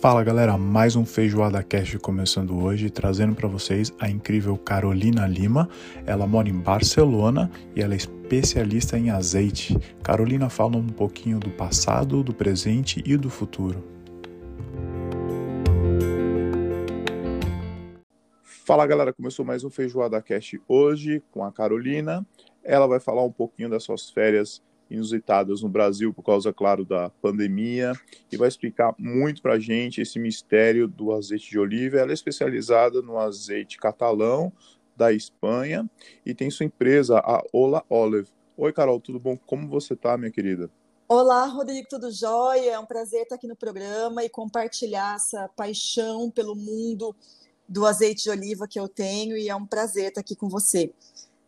Fala galera, mais um Feijoada Cast começando hoje, trazendo para vocês a incrível Carolina Lima. Ela mora em Barcelona e ela é especialista em azeite. Carolina fala um pouquinho do passado, do presente e do futuro. Fala galera, começou mais um Feijoada Cast hoje com a Carolina. Ela vai falar um pouquinho das suas férias inusitadas no Brasil por causa, claro, da pandemia e vai explicar muito para a gente esse mistério do azeite de oliva. Ela é especializada no azeite catalão da Espanha e tem sua empresa, a Ola Olive. Oi, Carol, tudo bom? Como você está, minha querida? Olá, Rodrigo, tudo jóia? É um prazer estar aqui no programa e compartilhar essa paixão pelo mundo do azeite de oliva que eu tenho e é um prazer estar aqui com você.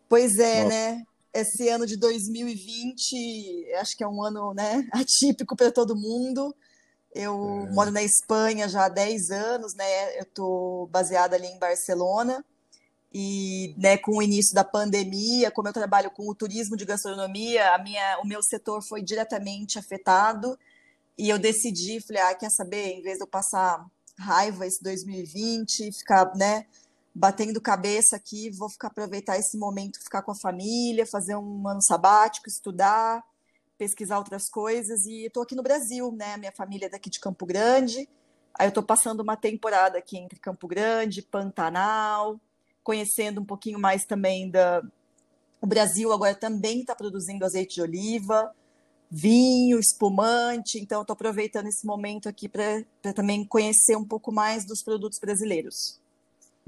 Pois é, Nossa. né? Esse ano de 2020, acho que é um ano né, atípico para todo mundo. Eu é. moro na Espanha já há 10 anos, né? Eu estou baseada ali em Barcelona. E né, com o início da pandemia, como eu trabalho com o turismo de gastronomia, a minha, o meu setor foi diretamente afetado. E eu decidi, falei, ah, quer saber, em vez de eu passar raiva esse 2020, ficar, né, batendo cabeça aqui, vou ficar aproveitar esse momento, ficar com a família, fazer um ano sabático, estudar, pesquisar outras coisas. E estou aqui no Brasil, né? Minha família é daqui de Campo Grande. Aí eu estou passando uma temporada aqui entre Campo Grande, Pantanal, conhecendo um pouquinho mais também da. O Brasil agora também está produzindo azeite de oliva, vinho, espumante. Então, estou aproveitando esse momento aqui para também conhecer um pouco mais dos produtos brasileiros.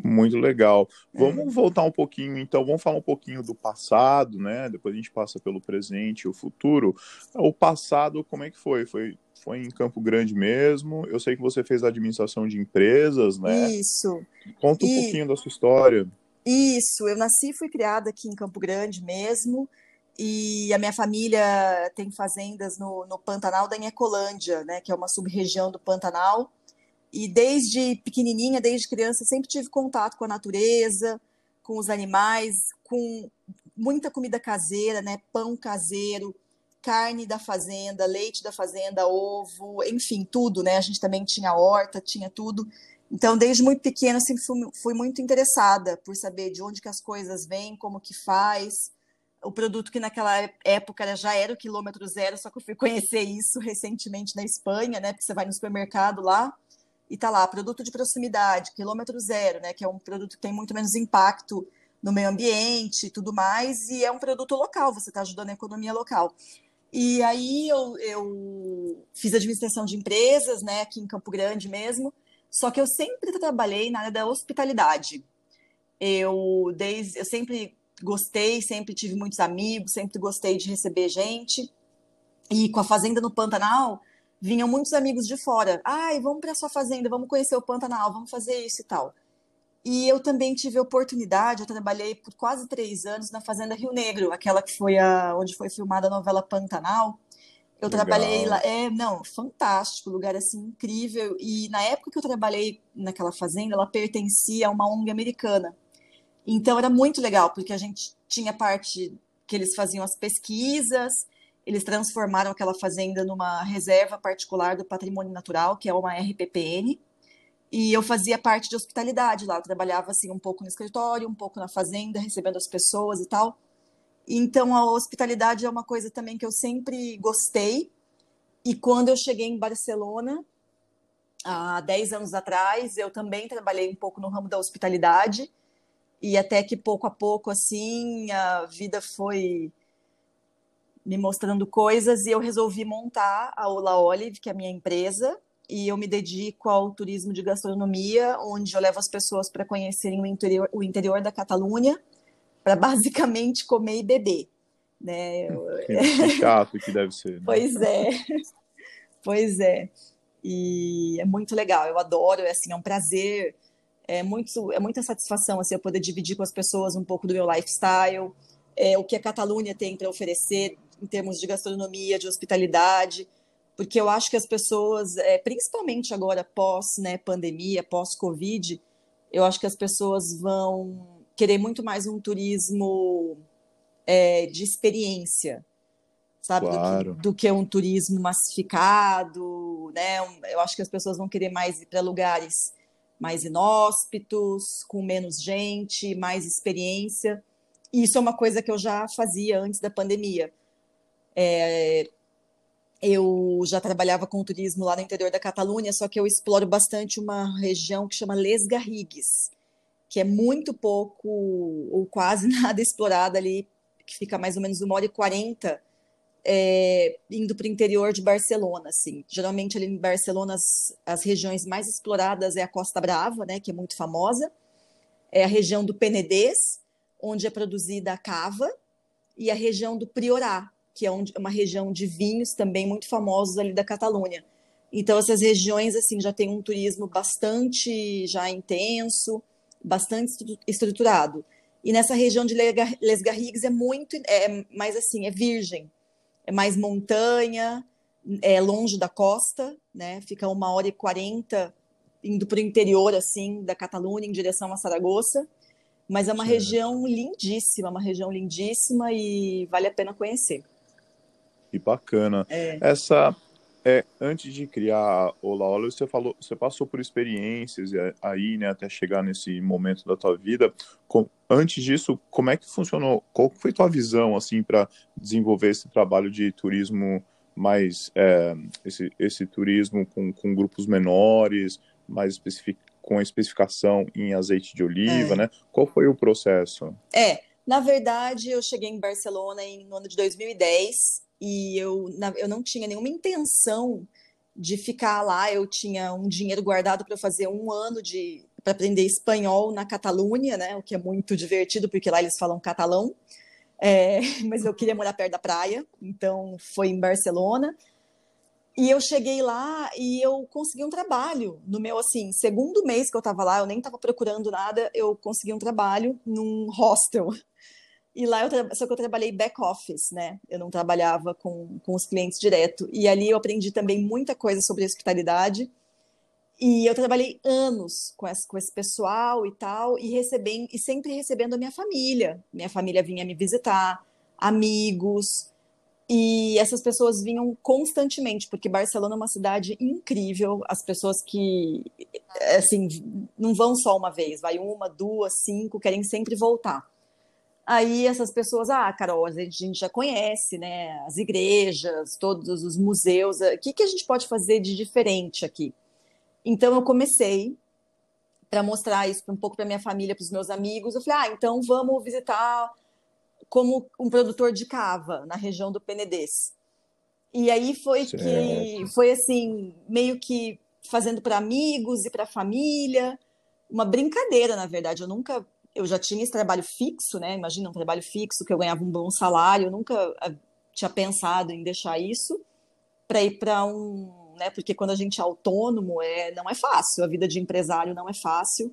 Muito legal. Vamos é. voltar um pouquinho, então, vamos falar um pouquinho do passado, né? Depois a gente passa pelo presente e o futuro. O passado, como é que foi? Foi, foi em Campo Grande mesmo? Eu sei que você fez administração de empresas, né? Isso. Conta um e... pouquinho da sua história. Isso, eu nasci e fui criada aqui em Campo Grande mesmo. E a minha família tem fazendas no, no Pantanal da Ecolândia, né? Que é uma sub-região do Pantanal e desde pequenininha, desde criança, sempre tive contato com a natureza, com os animais, com muita comida caseira, né? Pão caseiro, carne da fazenda, leite da fazenda, ovo, enfim, tudo, né? A gente também tinha horta, tinha tudo. Então, desde muito pequena, sempre fui, fui, muito interessada por saber de onde que as coisas vêm, como que faz. O produto que naquela época já era o quilômetro zero, só que eu fui conhecer isso recentemente na Espanha, né? Porque você vai no supermercado lá, e tá lá, produto de proximidade, quilômetro zero, né, que é um produto que tem muito menos impacto no meio ambiente e tudo mais, e é um produto local, você está ajudando a economia local. E aí eu, eu fiz administração de empresas, né, aqui em Campo Grande mesmo, só que eu sempre trabalhei na área da hospitalidade. Eu, desde, eu sempre gostei, sempre tive muitos amigos, sempre gostei de receber gente. E com a Fazenda no Pantanal, vinham muitos amigos de fora. Ai, vamos para sua fazenda, vamos conhecer o Pantanal, vamos fazer isso e tal. E eu também tive a oportunidade, eu trabalhei por quase três anos na Fazenda Rio Negro, aquela que foi a, onde foi filmada a novela Pantanal. Eu Legal. trabalhei lá, é, não, fantástico, lugar assim incrível. E na época que eu trabalhei naquela fazenda, ela pertencia a uma ONG americana. Então era muito legal, porque a gente tinha parte que eles faziam as pesquisas, eles transformaram aquela fazenda numa reserva particular do patrimônio natural, que é uma RPPN. E eu fazia parte de hospitalidade lá, eu trabalhava assim um pouco no escritório, um pouco na fazenda, recebendo as pessoas e tal. Então a hospitalidade é uma coisa também que eu sempre gostei. E quando eu cheguei em Barcelona, há 10 anos atrás, eu também trabalhei um pouco no ramo da hospitalidade. E até que pouco a pouco assim, a vida foi me mostrando coisas e eu resolvi montar a Ola Olive, que é a minha empresa, e eu me dedico ao turismo de gastronomia, onde eu levo as pessoas para conhecerem o interior, o interior da Catalunha, para basicamente comer e beber. Né? Que chato que deve ser. Né? Pois é, pois é. E é muito legal, eu adoro, é, assim, é um prazer, é, muito, é muita satisfação assim, eu poder dividir com as pessoas um pouco do meu lifestyle, é, o que a Catalunha tem para oferecer em termos de gastronomia, de hospitalidade, porque eu acho que as pessoas, é, principalmente agora pós né, pandemia, pós Covid, eu acho que as pessoas vão querer muito mais um turismo é, de experiência, sabe? Claro. Do, que, do, que, um turismo massificado, né? Eu acho que as pessoas vão querer mais ir para lugares mais inóspitos, com menos gente, mais experiência. E isso é uma coisa que eu já fazia antes da pandemia. É, eu já trabalhava com turismo lá no interior da Catalunha, só que eu exploro bastante uma região que chama Les Garrigues, que é muito pouco ou quase nada explorada ali, que fica mais ou menos uma hora e quarenta é, indo para o interior de Barcelona, assim. Geralmente ali em Barcelona as, as, regiões mais exploradas é a Costa Brava, né, que é muito famosa, é a região do Penedès, onde é produzida a cava, e a região do Priorá, que é uma região de vinhos também muito famosos ali da Catalunha. Então essas regiões assim já tem um turismo bastante já intenso, bastante estruturado. E nessa região de Les Garrigues é muito, é mais assim, é virgem é mais montanha, é longe da costa, né? Fica uma hora e quarenta indo para o interior, assim, da Catalunha, em direção a Saragoça. Mas é uma certo. região lindíssima, uma região lindíssima e vale a pena conhecer. Que bacana. É. Essa, é, antes de criar o Laola, você falou, você passou por experiências aí, né, até chegar nesse momento da tua vida. Com, antes disso, como é que funcionou? Qual foi tua visão assim para desenvolver esse trabalho de turismo mais é, esse, esse turismo com, com grupos menores, mais especific, com especificação em azeite de oliva, é. né? Qual foi o processo? É, na verdade, eu cheguei em Barcelona em, no ano de 2010 e eu, eu não tinha nenhuma intenção de ficar lá. Eu tinha um dinheiro guardado para fazer um ano de para aprender espanhol na Catalunha, né? O que é muito divertido porque lá eles falam catalão. É, mas eu queria morar perto da praia, então foi em Barcelona. E eu cheguei lá e eu consegui um trabalho no meu assim segundo mês que eu estava lá. Eu nem estava procurando nada. Eu consegui um trabalho num hostel e lá eu só que eu trabalhei back office, né? Eu não trabalhava com, com os clientes direto. E ali eu aprendi também muita coisa sobre hospitalidade. E eu trabalhei anos com esse, com esse pessoal e tal, e recebendo, e sempre recebendo a minha família. Minha família vinha me visitar, amigos, e essas pessoas vinham constantemente, porque Barcelona é uma cidade incrível. As pessoas que, assim, não vão só uma vez, vai uma, duas, cinco, querem sempre voltar. Aí essas pessoas, ah, Carol, a gente, já conhece, né? As igrejas, todos os museus. O que, que a gente pode fazer de diferente aqui? Então eu comecei para mostrar isso um pouco para minha família, para os meus amigos. Eu falei, ah, então vamos visitar como um produtor de cava na região do Penedês. E aí foi certo. que foi assim meio que fazendo para amigos e para família, uma brincadeira, na verdade. Eu nunca eu já tinha esse trabalho fixo, né? Imagina um trabalho fixo que eu ganhava um bom salário, eu nunca ah, tinha pensado em deixar isso para ir para um, né? Porque quando a gente é autônomo, é não é fácil, a vida de empresário não é fácil.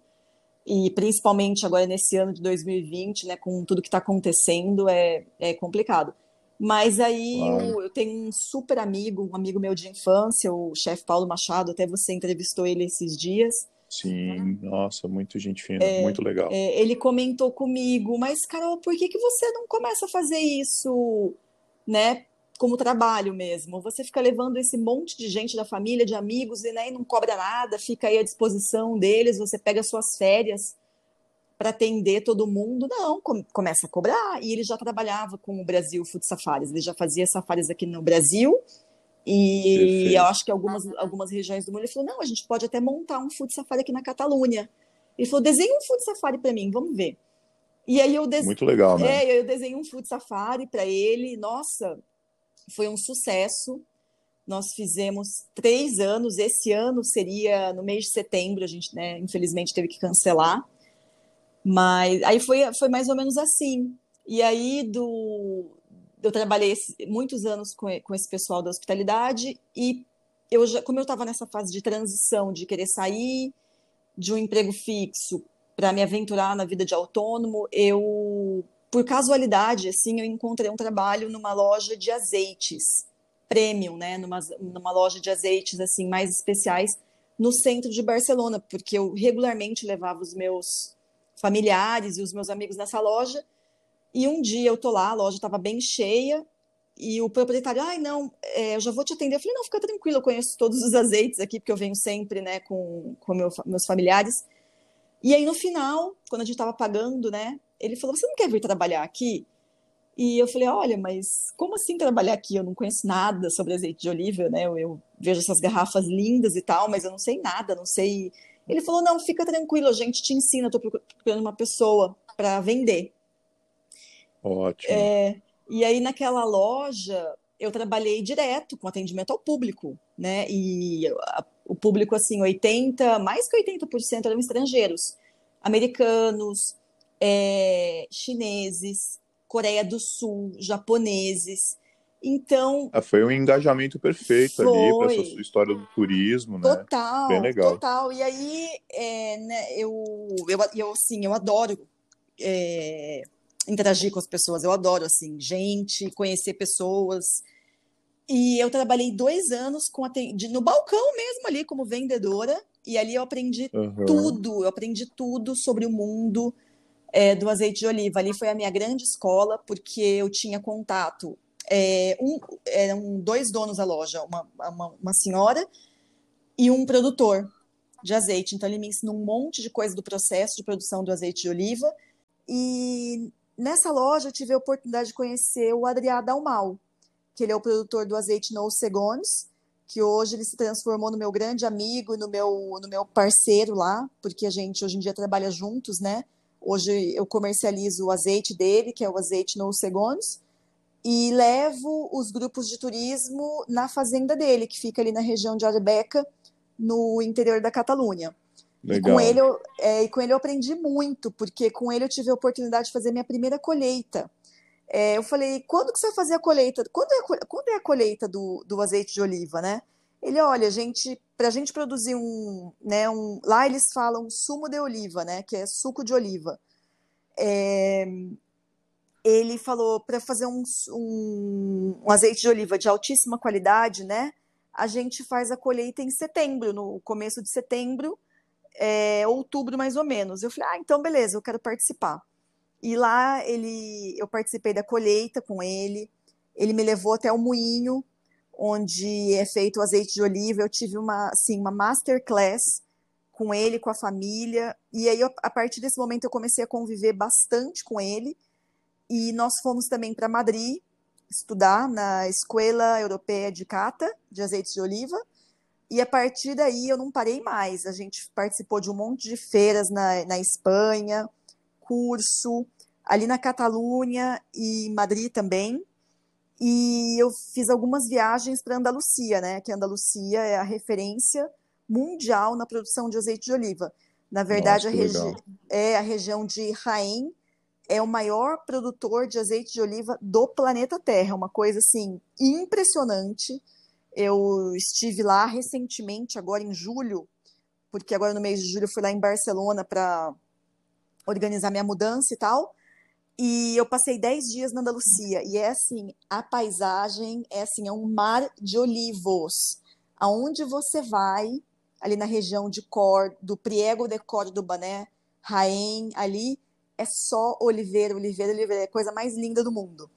E principalmente agora nesse ano de 2020, né, com tudo que está acontecendo, é, é complicado. Mas aí eu, eu, tenho um super amigo, um amigo meu de infância, o chefe Paulo Machado, até você entrevistou ele esses dias. Sim, nossa, muito gente fina, é, muito legal. É, ele comentou comigo, mas Carol, por que, que você não começa a fazer isso, né, como trabalho mesmo? Você fica levando esse monte de gente da família, de amigos, e, né, e não cobra nada, fica aí à disposição deles, você pega suas férias para atender todo mundo. Não, com, começa a cobrar. E ele já trabalhava com o Brasil Food Safaris, ele já fazia safaris aqui no Brasil, e Perfeito. eu acho que algumas, algumas regiões do mundo, ele falou, não, a gente pode até montar um food safari aqui na Catalunha. Ele falou, desenhe um food safari para mim, vamos ver. E aí eu desenhei, Muito legal, né? É, eu desenhei um food safari para ele, nossa, foi um sucesso. Nós fizemos três anos, esse ano seria no mês de setembro, a gente, né, infelizmente, teve que cancelar. Mas aí foi, foi mais ou menos assim. E aí, do, eu trabalhei muitos anos com, com esse pessoal da hospitalidade e eu já, como eu estava nessa fase de transição, de querer sair de um emprego fixo para me aventurar na vida de autônomo, eu, por casualidade, assim, eu encontrei um trabalho numa loja de azeites premium, né, numa, numa loja de azeites assim mais especiais no centro de Barcelona, porque eu regularmente levava os meus familiares e os meus amigos nessa loja e um dia eu tô lá, a loja estava bem cheia, e o proprietário, ai, não, é, eu já vou te atender. Eu falei, não, fica tranquilo, eu conheço todos os azeites aqui, porque eu venho sempre, né, com, com meu, meus familiares. E aí, no final, quando a gente estava pagando, né, ele falou, você não quer vir trabalhar aqui? E eu falei, olha, mas como assim trabalhar aqui? Eu não conheço nada sobre azeite de oliva, né? Eu, eu, vejo essas garrafas lindas e tal, mas eu não sei nada, não sei. Ele falou, não, fica tranquilo, a gente te ensina, eu tô procurando uma pessoa para vender. Ótimo. É, e aí, naquela loja, eu trabalhei direto com atendimento ao público, né? E a, o público, assim, 80, mais que 80% eram estrangeiros, americanos, é, chineses, Coreia do Sul, japoneses. Então. Ah, foi um engajamento perfeito foi. ali para essa sua história do turismo, né? Total, Bem legal. total. E aí, é, né, eu, eu, eu, assim, eu adoro é, interagir com as pessoas, eu adoro, assim, gente, conhecer pessoas. E eu trabalhei dois anos com no balcão mesmo ali, como vendedora, e ali eu aprendi uhum. tudo, eu aprendi tudo sobre o mundo é, do azeite de oliva. Ali foi a minha grande escola, porque eu tinha contato. É, um, eram dois donos da loja, uma, uma, uma, senhora e um produtor de azeite. Então, ele me ensinou um monte de coisa do processo de produção do azeite de oliva. E nessa loja, eu tive a oportunidade de conhecer o Adriá Dalmal, que ele é o produtor do azeite No Segons, que hoje ele se transformou no meu grande amigo, no meu, no meu parceiro lá, porque a gente hoje em dia trabalha juntos, né? Hoje eu comercializo o azeite dele, que é o azeite no Segundos, e levo os grupos de turismo na fazenda dele, que fica ali na região de Arbeca, no interior da Catalunha. Legal. E com ele, eu, é, e com ele eu aprendi muito, porque com ele eu tive a oportunidade de fazer minha primeira colheita. É, eu falei, quando que você vai fazer a colheita? Quando é, quando é a colheita do, do azeite de oliva, né? Ele, olha, gente, para a gente produzir um, né, um, lá eles falam sumo de oliva, né, que é suco de oliva. É, ele falou para fazer um, um, um, azeite de oliva de altíssima qualidade, né, a gente faz a colheita em setembro, no começo de setembro, é, outubro mais ou menos. Eu falei, ah, então beleza, eu quero participar. E lá ele, eu participei da colheita com ele. Ele me levou até o moinho onde é feito o azeite de oliva. Eu tive uma, assim, uma masterclass com ele, com a família. E aí, a partir desse momento, eu comecei a conviver bastante com ele. E nós fomos também para Madrid estudar na Escola Europeia de Cata, de azeites de oliva. E a partir daí eu não parei mais. A gente participou de um monte de feiras na, na Espanha, curso, ali na Catalunha e Madrid também. E eu fiz algumas viagens para Andalucia, né? Que Andalucia é a referência mundial na produção de azeite de oliva. Na verdade, Nossa, a, regi é a região de Jaén é o maior produtor de azeite de oliva do planeta Terra, uma coisa assim impressionante. Eu estive lá recentemente, agora em julho, porque agora no mês de julho eu fui lá em Barcelona para organizar minha mudança e tal. E eu passei 10 dias na Andalucia. E é assim, a paisagem é assim, é um mar de olivos. Aonde você vai, ali na região de Cor, do Priego de Córdoba, né? Raém, ali é só oliveira, oliveira, oliveira. É a coisa mais linda do mundo.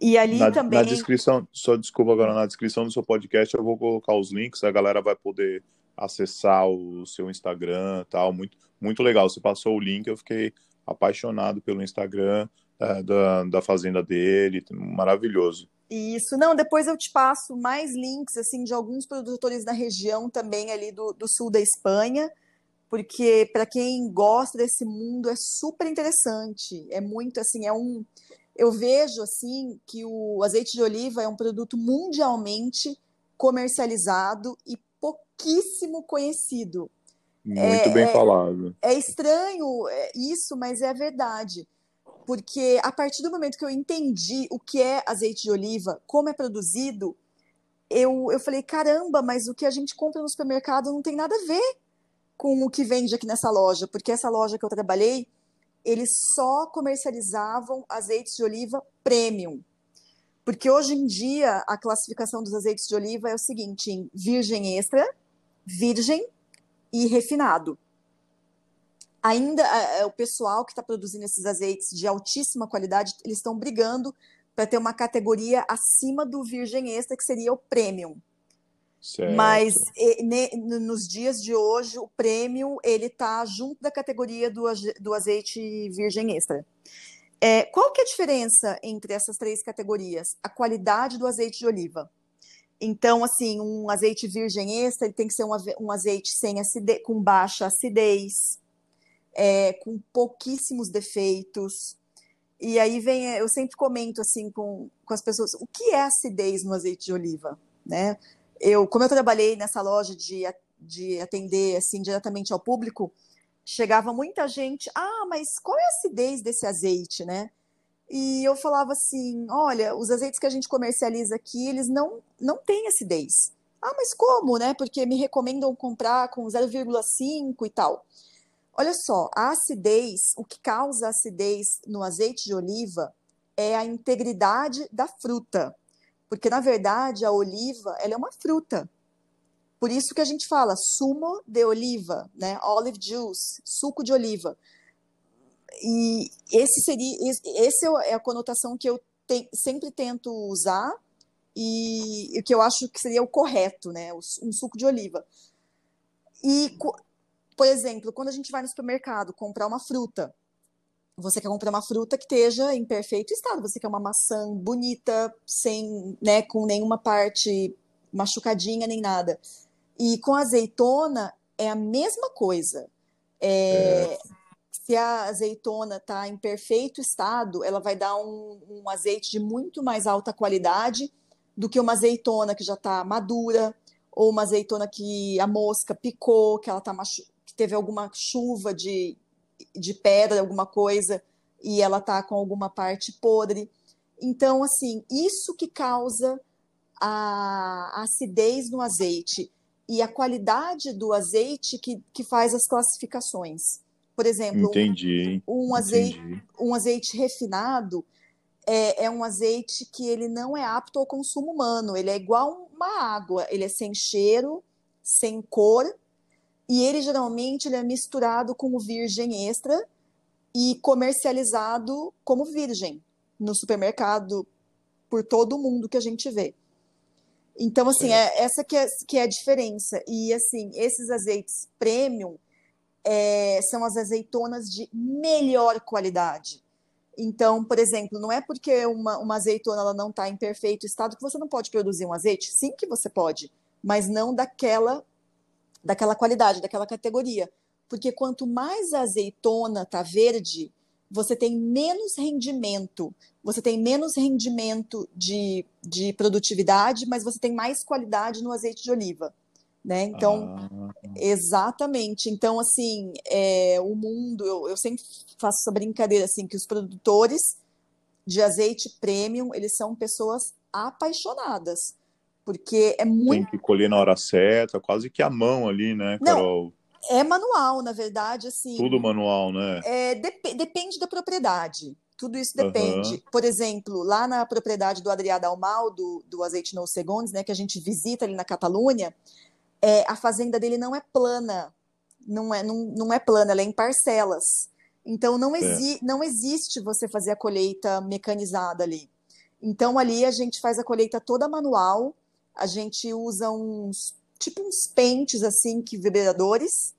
E ali na, também. Na descrição, só desculpa agora, na descrição do seu podcast eu vou colocar os links, a galera vai poder acessar o seu Instagram tal. Muito, muito legal. Você passou o link, eu fiquei apaixonado pelo Instagram é, da, da fazenda dele, maravilhoso. Isso, não, depois eu te passo mais links, assim, de alguns produtores da região também ali do, do sul da Espanha, porque para quem gosta desse mundo é super interessante, é muito, assim, é um... Eu vejo, assim, que o azeite de oliva é um produto mundialmente comercializado e pouquíssimo conhecido. Muito é, bem é, falado. É estranho é, isso, mas é verdade. Porque a partir do momento que eu entendi o que é azeite de oliva, como é produzido, eu, eu falei: caramba, mas o que a gente compra no supermercado não tem nada a ver com o que vende aqui nessa loja. Porque essa loja que eu trabalhei, eles só comercializavam azeites de oliva premium. Porque hoje em dia a classificação dos azeites de oliva é o seguinte: em virgem extra, virgem e refinado. Ainda o pessoal que está produzindo esses azeites de altíssima qualidade, eles estão brigando para ter uma categoria acima do virgem extra, que seria o premium. Certo. Mas e, ne, nos dias de hoje, o premium ele está junto da categoria do, do azeite virgem extra. É, qual que é a diferença entre essas três categorias? A qualidade do azeite de oliva. Então, assim, um azeite virgem extra ele tem que ser um, um azeite sem acidez, com baixa acidez, é, com pouquíssimos defeitos. E aí vem, eu sempre comento assim com, com as pessoas, o que é acidez no azeite de oliva, né? Eu, como eu trabalhei nessa loja de, de atender assim diretamente ao público, chegava muita gente, ah, mas qual é a acidez desse azeite, né? E eu falava assim, olha, os azeites que a gente comercializa aqui, eles não, não têm acidez. Ah, mas como, né? Porque me recomendam comprar com 0,5 e tal. Olha só, a acidez, o que causa acidez no azeite de oliva é a integridade da fruta. Porque, na verdade, a oliva ela é uma fruta. Por isso que a gente fala sumo de oliva, né? Olive juice, suco de oliva. E esse seria, esse é a conotação que eu te, sempre tento usar e o que eu acho que seria o correto, né? Um suco de oliva. E, por exemplo, quando a gente vai no supermercado comprar uma fruta, você quer comprar uma fruta que esteja em perfeito estado. Você quer uma maçã bonita, sem, né, com nenhuma parte machucadinha nem nada. E com azeitona é a mesma coisa. É, é. Se a azeitona está em perfeito estado, ela vai dar um, um, azeite de muito mais alta qualidade do que uma azeitona que já está madura, ou uma azeitona que a mosca picou, que ela tá que teve alguma chuva de, de pedra, alguma coisa, e ela tá com alguma parte podre. Então, assim, isso que causa a acidez no azeite e a qualidade do azeite que, que faz as classificações. Por exemplo, Entendi. Um, um azeite, um azeite refinado é, é, um azeite que ele não é apto ao consumo humano. Ele é igual uma água. Ele é sem cheiro, sem cor e ele geralmente ele é misturado com o virgem extra e comercializado como virgem no supermercado por todo mundo que a gente vê. Então, assim, é. essa que é, que é a diferença. E, assim, esses azeites premium é, são as azeitonas de melhor qualidade. Então, por exemplo, não é porque uma, uma azeitona ela não está em perfeito estado que você não pode produzir um azeite. Sim que você pode, mas não daquela, daquela qualidade, daquela categoria. Porque quanto mais a azeitona está verde, você tem menos rendimento, você tem menos rendimento de, de produtividade, mas você tem mais qualidade no azeite de oliva. Né? Então, ah. exatamente. Então, assim, é, o mundo, eu, eu sempre faço essa brincadeira, assim, que os produtores de azeite premium, eles são pessoas apaixonadas, porque é muito... Tem que colher na hora certa, quase que a mão ali, né, Carol? Não, é manual, na verdade, assim. Tudo manual, né? É, dep depende da propriedade. Tudo isso depende. Uhum. Por exemplo, lá na propriedade do Adrià Dalmal, do, do Azeite No Segundos, né, que a gente visita ali na Catalunha, é, a fazenda dele não é plana. Não é, não, não é plana, ela é em parcelas. Então, não, exi é. não existe você fazer a colheita mecanizada ali. Então, ali a gente faz a colheita toda manual, a gente usa uns tipo uns pentes assim que vibradores,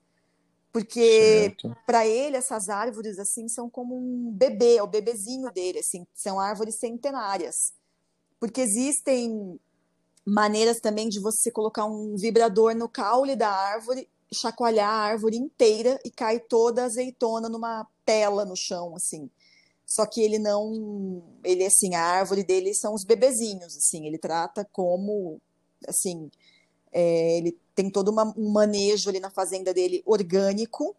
porque para ele essas árvores assim são como um bebê, é o bebezinho dele, assim, são árvores centenárias. Porque existem maneiras também de você colocar um vibrador no caule da árvore, chacoalhar a árvore inteira e cai toda a azeitona numa tela no chão, assim. Só que ele não, ele assim, a árvore dele são os bebezinhos, assim, ele trata como, assim, é, ele tem todo uma, um manejo ali na fazenda dele orgânico,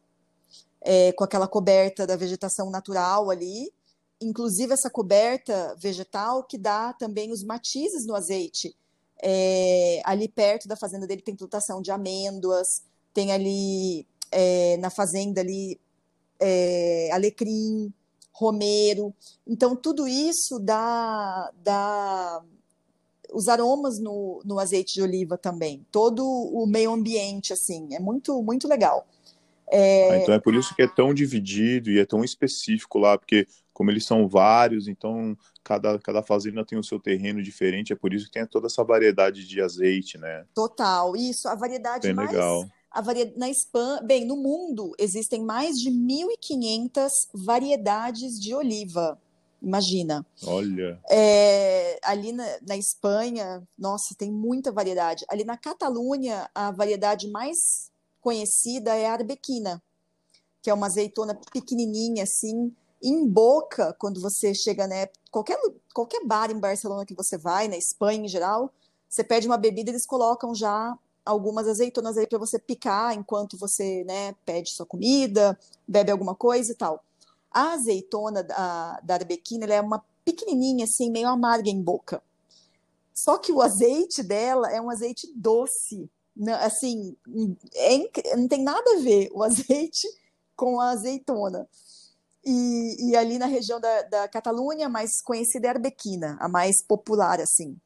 é, com aquela coberta da vegetação natural ali. Inclusive, essa coberta vegetal que dá também os matizes no azeite. É, ali perto da fazenda dele tem plantação de amêndoas, tem ali é, na fazenda ali é, alecrim, romero. Então, tudo isso dá, dá os aromas no, no azeite de oliva também, todo o meio ambiente, assim, é muito, muito legal. É... Ah, então é por isso que é tão dividido e é tão específico lá, porque como eles são vários, então cada, cada fazenda tem o seu terreno diferente, é por isso que tem toda essa variedade de azeite, né? Total, isso, a variedade Bem mais... legal. A varia... Na Espanha, bem, no mundo existem mais de 1.500 variedades de oliva. Imagina. Olha. É, ali na, na, Espanha, nossa, tem muita variedade. Ali na Catalunha, a variedade mais conhecida é a arbequina, que é uma azeitona pequenininha, assim, em boca, quando você chega, né? Qualquer, qualquer bar em Barcelona que você vai, na Espanha em geral, você pede uma bebida, eles colocam já algumas azeitonas aí para você picar enquanto você, né, pede sua comida, bebe alguma coisa e tal. A azeitona da, da arbequina é uma pequenininha, assim, meio amarga em boca. Só que o azeite dela é um azeite doce. Né? Assim, é, não tem nada a ver o azeite com a azeitona. E, e ali na região da, da Catalunha, a mais conhecida é a arbequina, a mais popular, assim.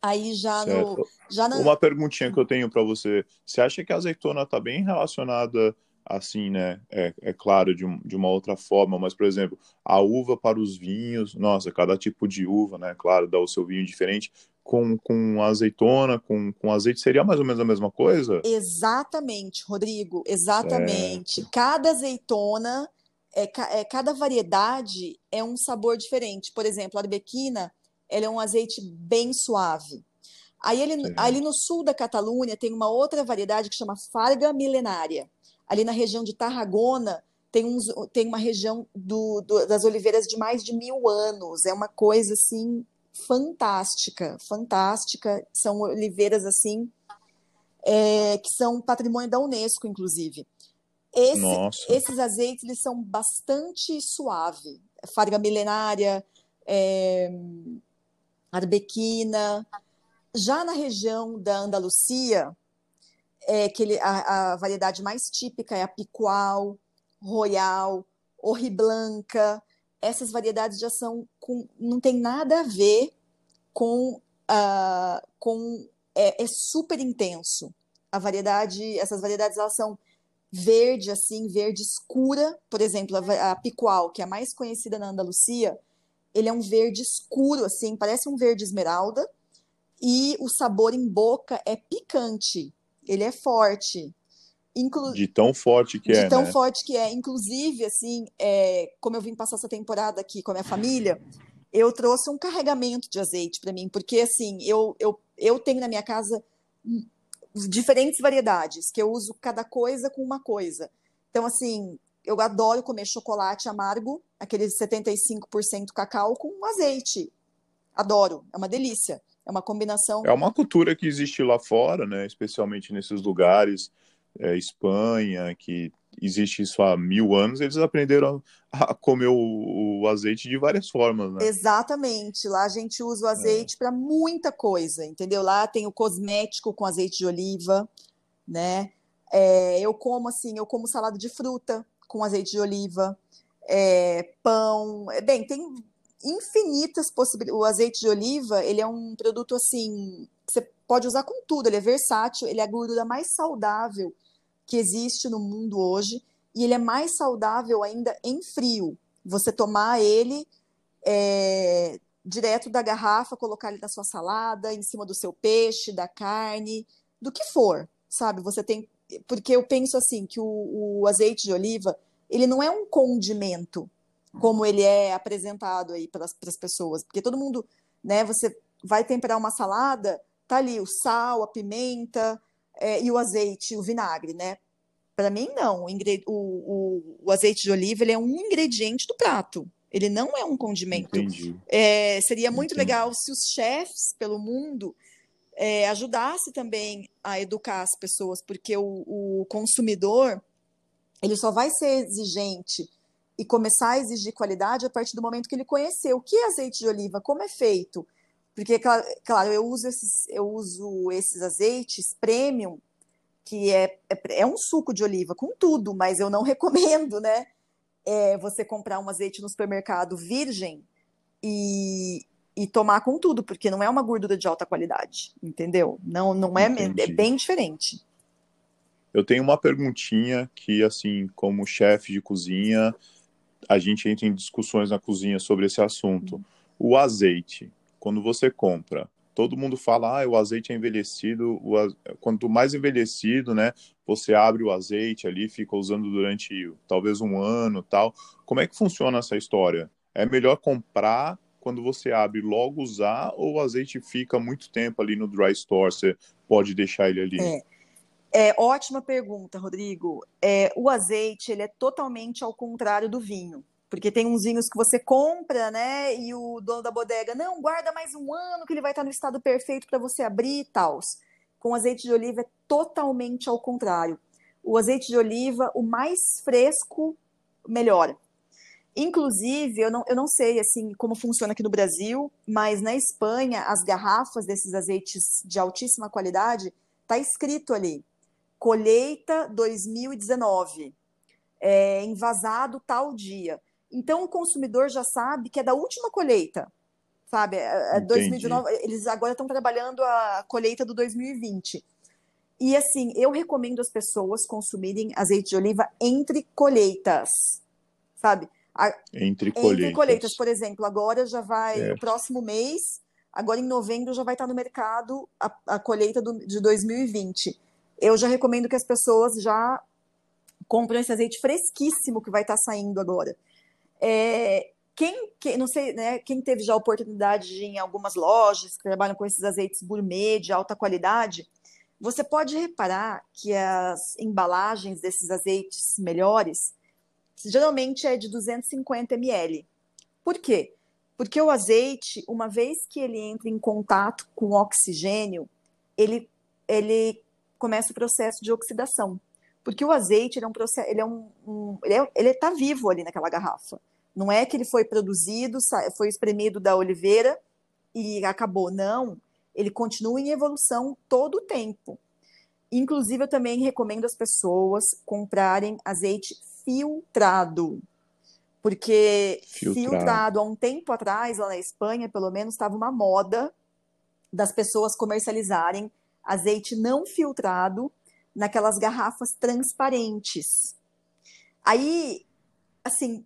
Aí já certo. no. Já na... Uma perguntinha que eu tenho para você. Você acha que a azeitona está bem relacionada assim, né? É, é claro, de, de uma outra forma, mas, por exemplo, a uva para os vinhos, nossa, cada tipo de uva, né? Claro, dá o seu vinho diferente. Com, com azeitona, com, com azeite, seria mais ou menos a mesma coisa? Exatamente, Rodrigo, exatamente. Certo. Cada azeitona, é, é, cada variedade é um sabor diferente. Por exemplo, a arbequina, ela é um azeite bem suave. Aí ele, ali no sul da Catalunha tem uma outra variedade que chama Farga milenária ali na região de Tarragona, tem, uns, tem uma região do, do, das oliveiras de mais de mil anos. É uma coisa assim fantástica, fantástica. São oliveiras assim é, que são patrimônio da Unesco, inclusive. Esse, esses azeites eles são bastante suave. Farga milenária, é, arbequina. Já na região da Andalucia, é que ele, a, a, variedade mais típica é a Picual, Royal, Orriblanca. Essas variedades já são com, não tem nada a ver com uh, com é, é, super intenso. A variedade, essas variedades elas são verde assim, verde escura, por exemplo, a, a Picual, que é a mais conhecida na Andalucia, ele é um verde escuro assim, parece um verde esmeralda, e o sabor em boca é picante ele é forte. Inclu... De tão forte que de é. De tão né? forte que é. Inclusive, assim, é, como eu vim passar essa temporada aqui com a minha família, eu trouxe um carregamento de azeite para mim, porque assim, eu, eu, eu tenho na minha casa diferentes variedades, que eu uso cada coisa com uma coisa. Então, assim, eu adoro comer chocolate amargo, aquele 75% cacau com azeite. Adoro, é uma delícia. É uma combinação. É uma cultura que existe lá fora, né? Especialmente nesses lugares, é, Espanha, que existe isso há mil anos, eles aprenderam a comer o, o, azeite de várias formas, né? Exatamente. Lá a gente usa o azeite é. para muita coisa, entendeu? Lá tem o cosmético com azeite de oliva, né? É, eu como assim, eu como salada de fruta com azeite de oliva, é, pão. É, bem, tem infinitas possibilidades. O azeite de oliva, ele é um produto assim, você pode usar com tudo, ele é versátil, ele é a gordura mais saudável que existe no mundo hoje, e ele é mais saudável ainda em frio. Você tomar ele é, direto da garrafa, colocar ele na sua salada, em cima do seu peixe, da carne, do que for, sabe? Você tem. Porque eu penso assim, que o, o azeite de oliva, ele não é um condimento, como ele é apresentado aí para as pessoas. Porque todo mundo, né, você vai temperar uma salada, tá ali o sal, a pimenta é, e o azeite, o vinagre, né? Para mim, não. O, o, o, azeite de oliva ele é um ingrediente do prato. Ele não é um condimento. É, seria muito Entendi. legal se os chefs pelo mundo é, ajudasse também a educar as pessoas, porque o, o consumidor ele só vai ser exigente e começar a exigir qualidade a partir do momento que ele conheceu o que é azeite de oliva, como é feito. Porque, claro, eu uso esses, eu uso esses azeites premium, que é, é, é um suco de oliva com tudo, mas eu não recomendo, né? É você comprar um azeite no supermercado virgem e, e tomar com tudo, porque não é uma gordura de alta qualidade, entendeu? Não, não é, é bem diferente. Eu tenho uma perguntinha que, assim, como chefe de cozinha, a gente entra em discussões na cozinha sobre esse assunto. O azeite, quando você compra, todo mundo fala, ah, o azeite é envelhecido, o, quanto mais envelhecido, né, você abre o azeite ali, fica usando durante talvez um ano tal. Como é que funciona essa história? É melhor comprar quando você abre logo usar ou o azeite fica muito tempo ali no dry store, você pode deixar ele ali? É. É, ótima pergunta, Rodrigo. É, o azeite ele é totalmente ao contrário do vinho. Porque tem uns vinhos que você compra, né? E o dono da bodega, não, guarda mais um ano que ele vai estar no estado perfeito para você abrir e tal. Com azeite de oliva é totalmente ao contrário. O azeite de oliva, o mais fresco, melhor. Inclusive, eu não, eu não sei assim como funciona aqui no Brasil, mas na Espanha, as garrafas desses azeites de altíssima qualidade, tá escrito ali colheita 2019, é, envasado tal dia. Então o consumidor já sabe que é da última colheita, sabe? É, é 2019, eles agora estão trabalhando a colheita do 2020. E assim, eu recomendo as pessoas consumirem azeite de oliva entre colheitas, sabe? A, entre colheitas. Entre colheitas, por exemplo, agora já vai, é. no próximo mês, agora em novembro já vai estar no mercado a, a colheita do, de 2020 eu já recomendo que as pessoas já comprem esse azeite fresquíssimo que vai estar saindo agora. É, quem, quem, não sei, né, quem teve já a oportunidade de em algumas lojas que trabalham com esses azeites gourmet de alta qualidade, você pode reparar que as embalagens desses azeites melhores geralmente é de 250 ml. Por quê? Porque o azeite, uma vez que ele entra em contato com oxigênio, ele, ele começa o processo de oxidação. Porque o azeite ele é um processo, ele é um, um ele está é, vivo ali naquela garrafa. Não é que ele foi produzido, foi espremido da oliveira e acabou. Não, ele continua em evolução todo o tempo. Inclusive, eu também recomendo as pessoas comprarem azeite filtrado. Porque filtrado, filtrado há um tempo atrás, lá na Espanha, pelo menos, estava uma moda das pessoas comercializarem azeite não filtrado naquelas garrafas transparentes. Aí, assim,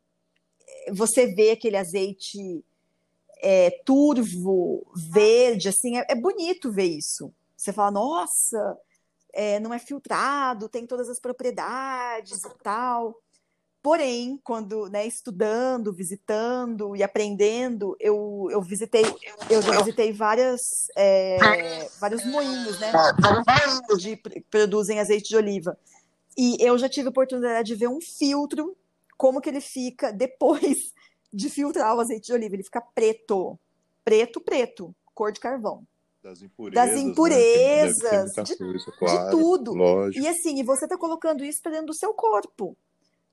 você vê aquele azeite é, turvo, verde, assim, é, é, bonito ver isso. Você fala, nossa, é, não é filtrado, tem todas as propriedades e tal. Porém, quando né, estudando, visitando e aprendendo, eu, eu visitei, eu já visitei várias, é, vários moinhos, né? De, que produzem azeite de oliva. E eu já tive a oportunidade de ver um filtro, como que ele fica depois de filtrar o azeite de oliva. Ele fica preto. Preto, preto, cor de carvão. Das impurezas. Das impurezas, né? de, coisa, claro, de, tudo. Lógico. E assim, e você está colocando isso para dentro do seu corpo.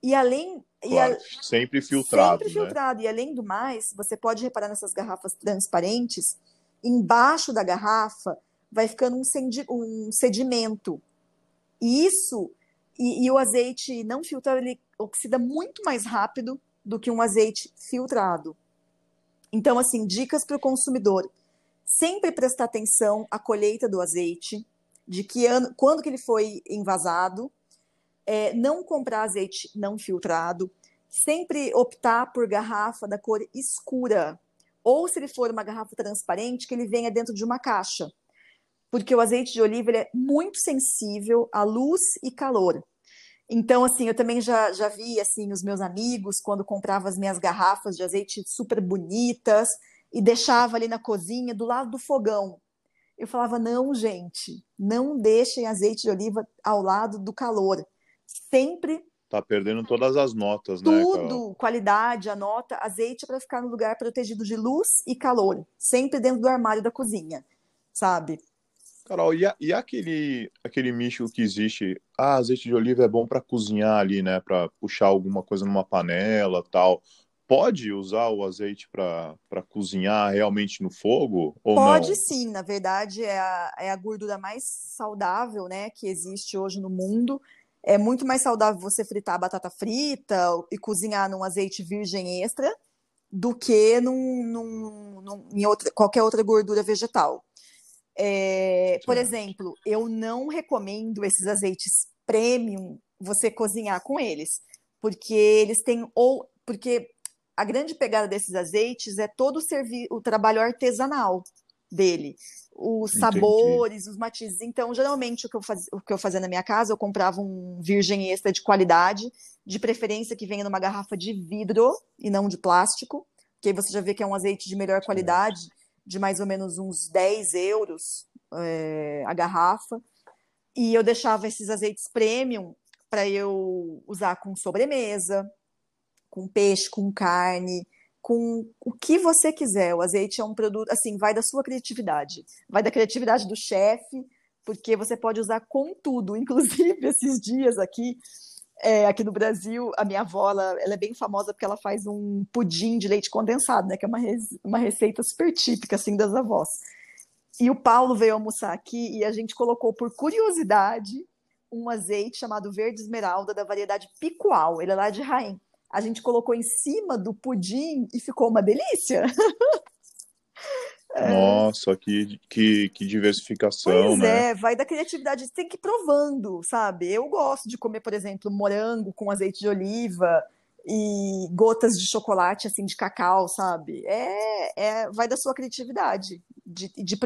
E além. Claro, e a, sempre filtrado. Sempre né? filtrado. E além do mais, você pode reparar nessas garrafas transparentes, embaixo da garrafa vai ficando um, um sedimento. E isso. E, e, o azeite não filtrado, ele oxida muito mais rápido do que um azeite filtrado. Então, assim, dicas para o consumidor. Sempre prestar atenção à colheita do azeite, de que ano, quando que ele foi envasado, é, não comprar azeite não filtrado, sempre optar por garrafa da cor escura, ou se ele for uma garrafa transparente, que ele venha dentro de uma caixa, porque o azeite de oliva é muito sensível à luz e calor. Então, assim, eu também já, já vi, assim, os meus amigos, quando comprava as minhas garrafas de azeite super bonitas e deixava ali na cozinha, do lado do fogão. Eu falava, não, gente, não deixem azeite de oliva ao lado do calor sempre. Tá perdendo todas as notas, tudo, né? Tudo, qualidade, a nota, azeite para ficar no lugar protegido de luz e calor, sempre dentro do armário da cozinha, sabe? Carol, e, a, e aquele, aquele micho que existe? Ah, azeite de oliva é bom para cozinhar ali, né? Para puxar alguma coisa numa panela tal. Pode usar o azeite para cozinhar realmente no fogo? Ou Pode não? sim, na verdade é a, é a gordura mais saudável né, que existe hoje no mundo. É muito mais saudável você fritar a batata frita e cozinhar num azeite virgem extra do que num, num, num em outra, qualquer outra gordura vegetal. É, por exemplo, eu não recomendo esses azeites premium você cozinhar com eles, porque eles têm ou porque a grande pegada desses azeites é todo o, o trabalho artesanal dele. Os sabores, Entendi. os matizes. Então, geralmente, o que, eu faz, o que eu fazia na minha casa, eu comprava um virgem extra de qualidade, de preferência que venha numa garrafa de vidro e não de plástico, que aí você já vê que é um azeite de melhor qualidade, de mais ou menos uns 10 euros é, a garrafa. E eu deixava esses azeites premium para eu usar com sobremesa, com peixe, com carne, com o que você quiser. O azeite é um produto, assim, vai da sua criatividade, vai da criatividade do chefe, porque você pode usar com tudo. Inclusive, esses dias aqui, é, aqui no Brasil, a minha avó, ela, ela, é bem famosa porque ela faz um pudim de leite condensado, né? Que é uma, uma receita super típica, assim, das avós. E o Paulo veio almoçar aqui e a gente colocou, por curiosidade, um azeite chamado verde esmeralda da variedade picual. Ele é lá de Raim a gente colocou em cima do pudim e ficou uma delícia. É. Nossa, que, que, que diversificação, pois né? é, vai da criatividade, tem que ir provando, sabe? Eu gosto de comer, por exemplo, morango com azeite de oliva e gotas de chocolate, assim, de cacau, sabe? É, é vai da sua criatividade, de, de,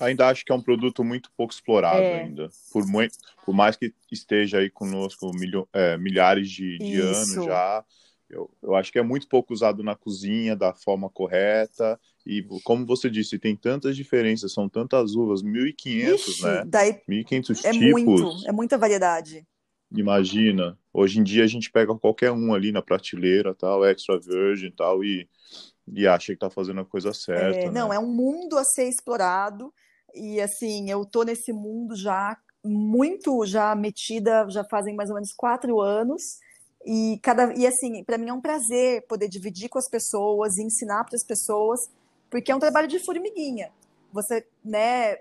ainda acho que é um produto muito pouco explorado é. ainda. Por, muito, por mais que esteja aí conosco milho, é, milhares de, de anos já, eu, eu acho que é muito pouco usado na cozinha da forma correta. E como você disse, tem tantas diferenças, são tantas uvas, 1.500, né? Daí 1.500 é tipos. Muito, é muita variedade. Imagina, hoje em dia a gente pega qualquer um ali na prateleira, tal, extra virgin tal, e, e acha que tá fazendo a coisa certa. É, não, né? é um mundo a ser explorado. E assim, eu tô nesse mundo já muito já metida, já fazem mais ou menos quatro anos. E cada e assim, para mim é um prazer poder dividir com as pessoas e ensinar para as pessoas, porque é um trabalho de formiguinha. Você, né,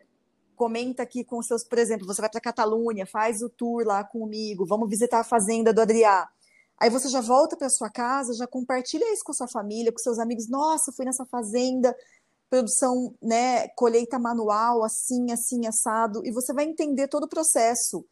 comenta aqui com seus, por exemplo, você vai para Catalunha, faz o tour lá comigo, vamos visitar a fazenda do Adriá. Aí você já volta para sua casa, já compartilha isso com sua família, com seus amigos. Nossa, fui nessa fazenda, produção, né, colheita manual, assim, assim, assado, e você vai entender todo o processo.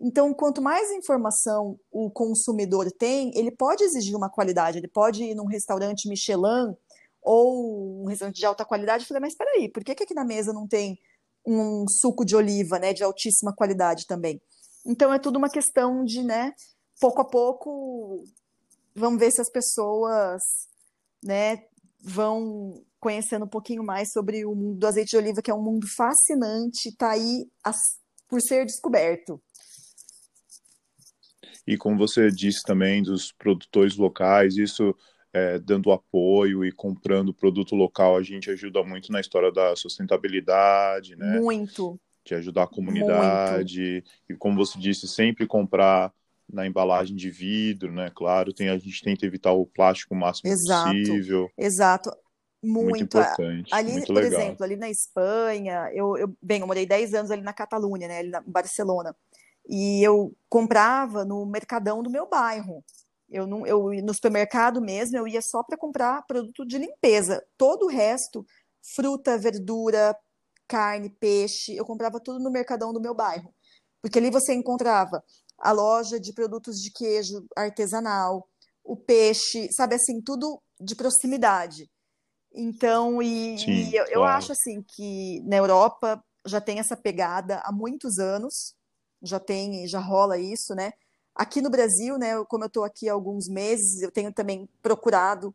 Então, quanto mais informação o consumidor tem, ele pode exigir uma qualidade, ele pode ir num restaurante Michelin ou um restaurante de alta qualidade e falar, mas espera aí, por que, que aqui na mesa não tem um suco de oliva, né, de altíssima qualidade também? Então, é tudo uma questão de, né, pouco a pouco, vamos ver se as pessoas, né, vão conhecendo um pouquinho mais sobre o mundo do azeite de oliva, que é um mundo fascinante, está aí por ser descoberto. E como você disse também dos produtores locais, isso é, dando apoio e comprando produto local, a gente ajuda muito na história da sustentabilidade, né? Muito. De ajudar a comunidade. Muito. E como você disse, sempre comprar na embalagem de vidro, né? Claro, tem, a gente tenta evitar o plástico o máximo exato, possível. Exato. Muito, muito importante. Ali, muito por legal. exemplo, ali na Espanha, eu, eu, bem, eu morei 10 anos ali na Catalunha, né, ali na Barcelona. E eu comprava no mercadão do meu bairro. Eu, não, eu no supermercado mesmo, eu ia só para comprar produto de limpeza. Todo o resto, fruta, verdura, carne, peixe, eu comprava tudo no mercadão do meu bairro. Porque ali você encontrava a loja de produtos de queijo artesanal, o peixe, sabe assim, tudo de proximidade. Então, e, Sim, e eu, claro. eu, acho assim que na Europa já tem essa pegada há muitos anos, já tem, já rola isso, né? Aqui no Brasil, né, como eu estou aqui há alguns meses, eu tenho também procurado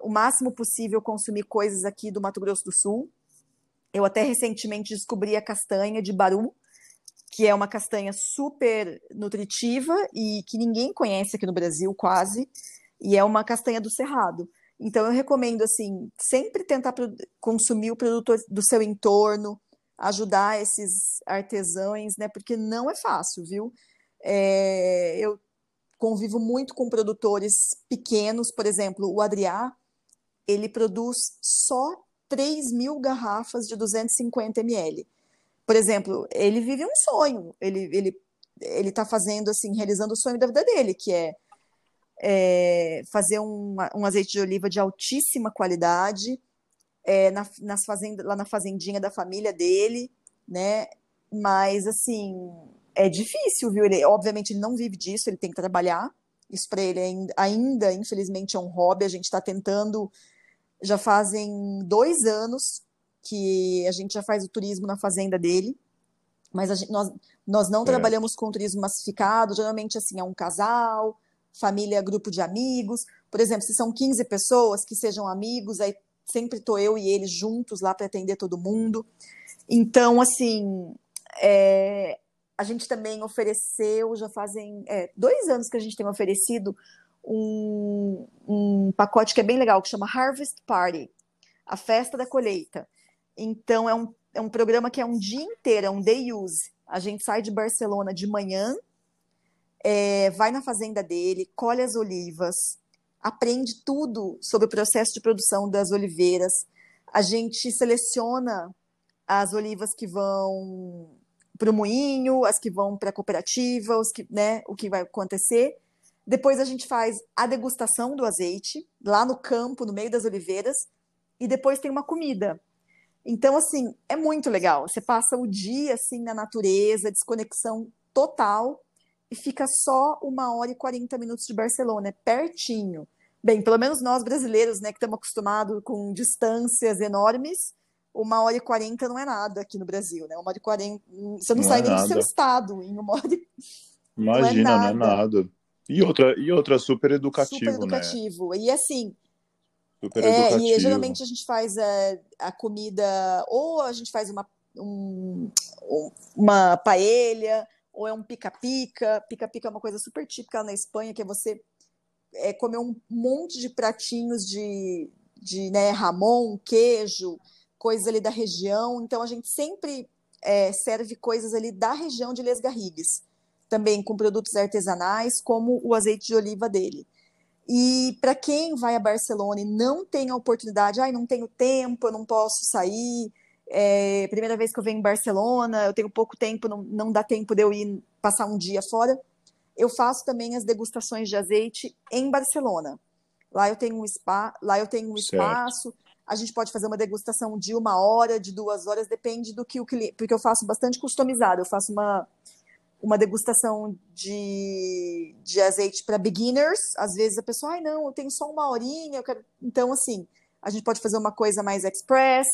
o máximo possível consumir coisas aqui do Mato Grosso do Sul. Eu até recentemente descobri a castanha de Baru, que é uma castanha super nutritiva e que ninguém conhece aqui no Brasil quase, e é uma castanha do Cerrado. Então, eu recomendo, assim, sempre tentar consumir o produto do seu entorno, ajudar esses artesãos, né? Porque não é fácil, viu? É, eu convivo muito com produtores pequenos, por exemplo, o Adriá, ele produz só 3 mil garrafas de 250 ml. Por exemplo, ele vive um sonho, ele ele ele está fazendo assim, realizando o sonho da vida dele, que é é, fazer um, um, azeite de oliva de altíssima qualidade é, na, nas fazenda, lá na fazendinha da família dele, né? Mas assim é difícil, viu? Ele, obviamente ele não vive disso, ele tem que trabalhar, Isso para ele ainda, ainda, infelizmente, é um hobby. A gente está tentando, já fazem dois anos que a gente já faz o turismo na fazenda dele, mas gente, nós, nós não é. trabalhamos com turismo massificado. Geralmente, assim, é um casal, família, grupo de amigos. Por exemplo, se são 15 pessoas que sejam amigos, aí sempre estou eu e eles juntos lá para atender todo mundo. Então, assim, é, a gente também ofereceu, já fazem é, dois anos que a gente tem oferecido um, um pacote que é bem legal, que chama Harvest Party, a festa da colheita. Então, é um, é um programa que é um dia inteiro, é um day use. A gente sai de Barcelona de manhã, é, vai na fazenda dele, colhe as olivas, aprende tudo sobre o processo de produção das oliveiras. A gente seleciona as olivas que vão para o moinho, as que vão para a cooperativa, os que, né, o que vai acontecer. Depois a gente faz a degustação do azeite lá no campo, no meio das oliveiras, e depois tem uma comida. Então, assim, é muito legal. Você passa o dia assim na natureza, desconexão total, e fica só uma hora e 40 minutos de Barcelona, é pertinho. Bem, pelo menos nós brasileiros, né, que estamos acostumados com distâncias enormes, uma hora e quarenta não é nada aqui no Brasil, né? Uma hora e quarenta. Você não, não sai é nem nada. do seu estado em uma hora e... Imagina, não é, não é nada. E outra, e outra super educativo, super educativo. Né? E assim. Super é, educativo. E geralmente a gente faz a, a comida, ou a gente faz uma, um, uma paella, ou é um pica-pica. Pica-pica é uma coisa super típica na Espanha, que é você é, comer um monte de pratinhos de, de né, ramon, queijo, coisas ali da região. Então a gente sempre é, serve coisas ali da região de Les Garrigues, também com produtos artesanais, como o azeite de oliva dele. E para quem vai a Barcelona e não tem a oportunidade, ai, não tenho tempo, eu não posso sair, é, primeira vez que eu venho em Barcelona, eu tenho pouco tempo, não, não dá tempo de eu ir passar um dia fora. Eu faço também as degustações de azeite em Barcelona. Lá eu tenho um spa, lá eu tenho um certo. espaço, a gente pode fazer uma degustação de uma hora, de duas horas, depende do que o cliente. Porque eu faço bastante customizado. Eu faço uma, uma degustação de, de azeite para beginners. Às vezes a pessoa, ai, não, eu tenho só uma horinha. Então, assim, a gente pode fazer uma coisa mais express.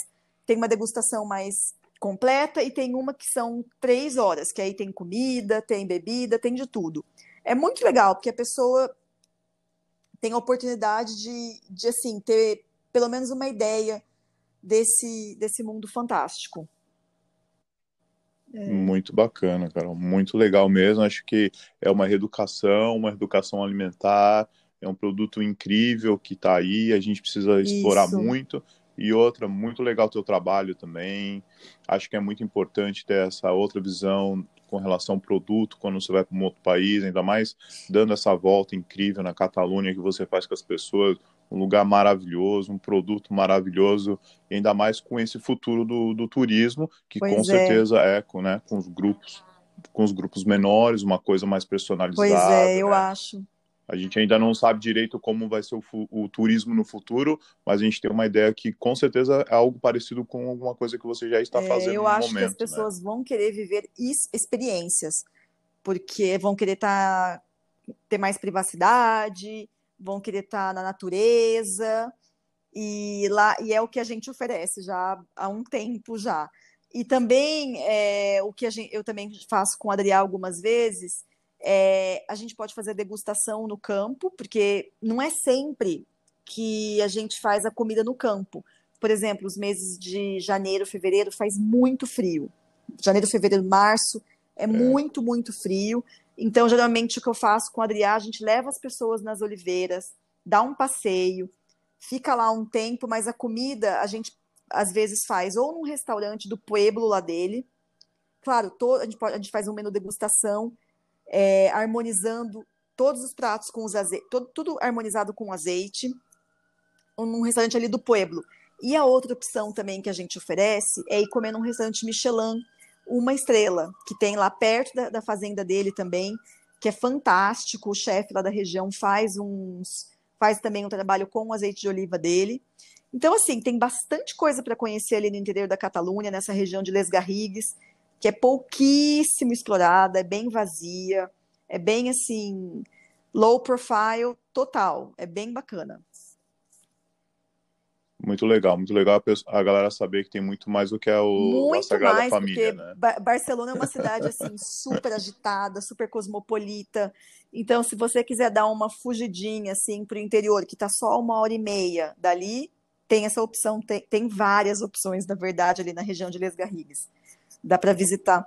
Tem uma degustação mais completa e tem uma que são três horas, que aí tem comida, tem bebida, tem de tudo. É muito legal, porque a pessoa tem a oportunidade de, de assim, ter pelo menos uma ideia desse, desse mundo fantástico. É. Muito bacana, Carol. Muito legal mesmo. Acho que é uma reeducação, uma educação alimentar. É um produto incrível que está aí. A gente precisa explorar Isso. muito. E outra, muito legal o teu trabalho também. Acho que é muito importante ter essa outra visão com relação ao produto quando você vai para um outro país, ainda mais dando essa volta incrível na Catalunha que você faz com as pessoas, um lugar maravilhoso, um produto maravilhoso, ainda mais com esse futuro do, do turismo, que pois com é. certeza é com, né, com os grupos com os grupos menores, uma coisa mais personalizada. Pois é, eu né? acho. A gente ainda não sabe direito como vai ser o, o, turismo no futuro, mas a gente tem uma ideia que com certeza é algo parecido com alguma coisa que você já está é, fazendo eu acho momento, que as pessoas né? vão querer viver experiências, porque vão querer tá, ter mais privacidade, vão querer estar na natureza e lá e é o que a gente oferece já há um tempo já. E também é, o que gente, eu também faço com o Adriel algumas vezes, é, a gente pode fazer degustação no campo, porque não é sempre que a gente faz a comida no campo. Por exemplo, os meses de janeiro, fevereiro faz muito frio. Janeiro, fevereiro, março é, é. muito, muito frio. Então, geralmente, o que eu faço com o Adriá, a gente leva as pessoas nas oliveiras, dá um passeio, fica lá um tempo, mas a comida a gente às vezes faz ou num restaurante do pueblo lá dele. Claro, a, gente pode, a gente faz um menu degustação, é, harmonizando todos os pratos com os azeites, tudo harmonizado com azeite, num restaurante ali do pueblo. E a outra opção também que a gente oferece é ir comer num restaurante Michelin, uma estrela, que tem lá perto da, da fazenda dele também, que é fantástico. O chefe lá da região faz uns. faz também um trabalho com o azeite de oliva dele. Então, assim, tem bastante coisa para conhecer ali no interior da Catalunha, nessa região de Les Garrigues, que é pouquíssimo explorada, é bem vazia, é bem assim. low profile total. É bem bacana. Muito legal, muito legal a galera saber que tem muito mais do que é o muito a Sagrada mais, Família, porque né? Barcelona é uma cidade assim super agitada, super cosmopolita. Então, se você quiser dar uma fugidinha assim para o interior, que está só uma hora e meia dali, tem essa opção, tem, tem várias opções, na verdade, ali na região de Les Garrigues. Dá para visitar.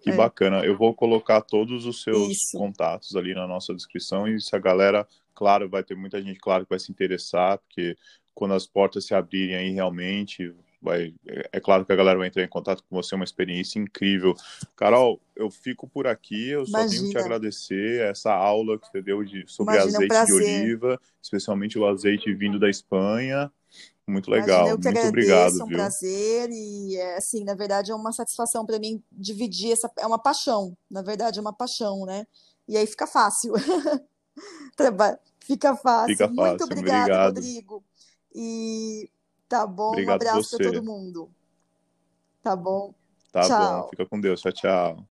Que é. bacana. Eu vou colocar todos os seus Isso. contatos ali na nossa descrição e se a galera, claro, vai ter muita gente, claro, que vai se interessar, porque quando as portas se abrirem aí realmente, vai, é claro que a galera vai entrar em contato com você, é uma experiência incrível. Carol, eu fico por aqui, eu só Imagina. tenho que te agradecer essa aula que você deu de, sobre Imagina, é um azeite de prazer. oliva, especialmente o azeite vindo da Espanha. Muito legal, Imagina, eu que muito agradeço, obrigado, é um viu? prazer e é, assim, na verdade é uma satisfação para mim dividir essa, é uma paixão, na verdade é uma paixão, né? E aí fica fácil. Fica fácil. Fica Muito fácil, obrigada, obrigado. Rodrigo. E tá bom, um Obrigado abraço para todo mundo. Tá bom? Tá Tchau. bom, fica com Deus, tchau, tchau.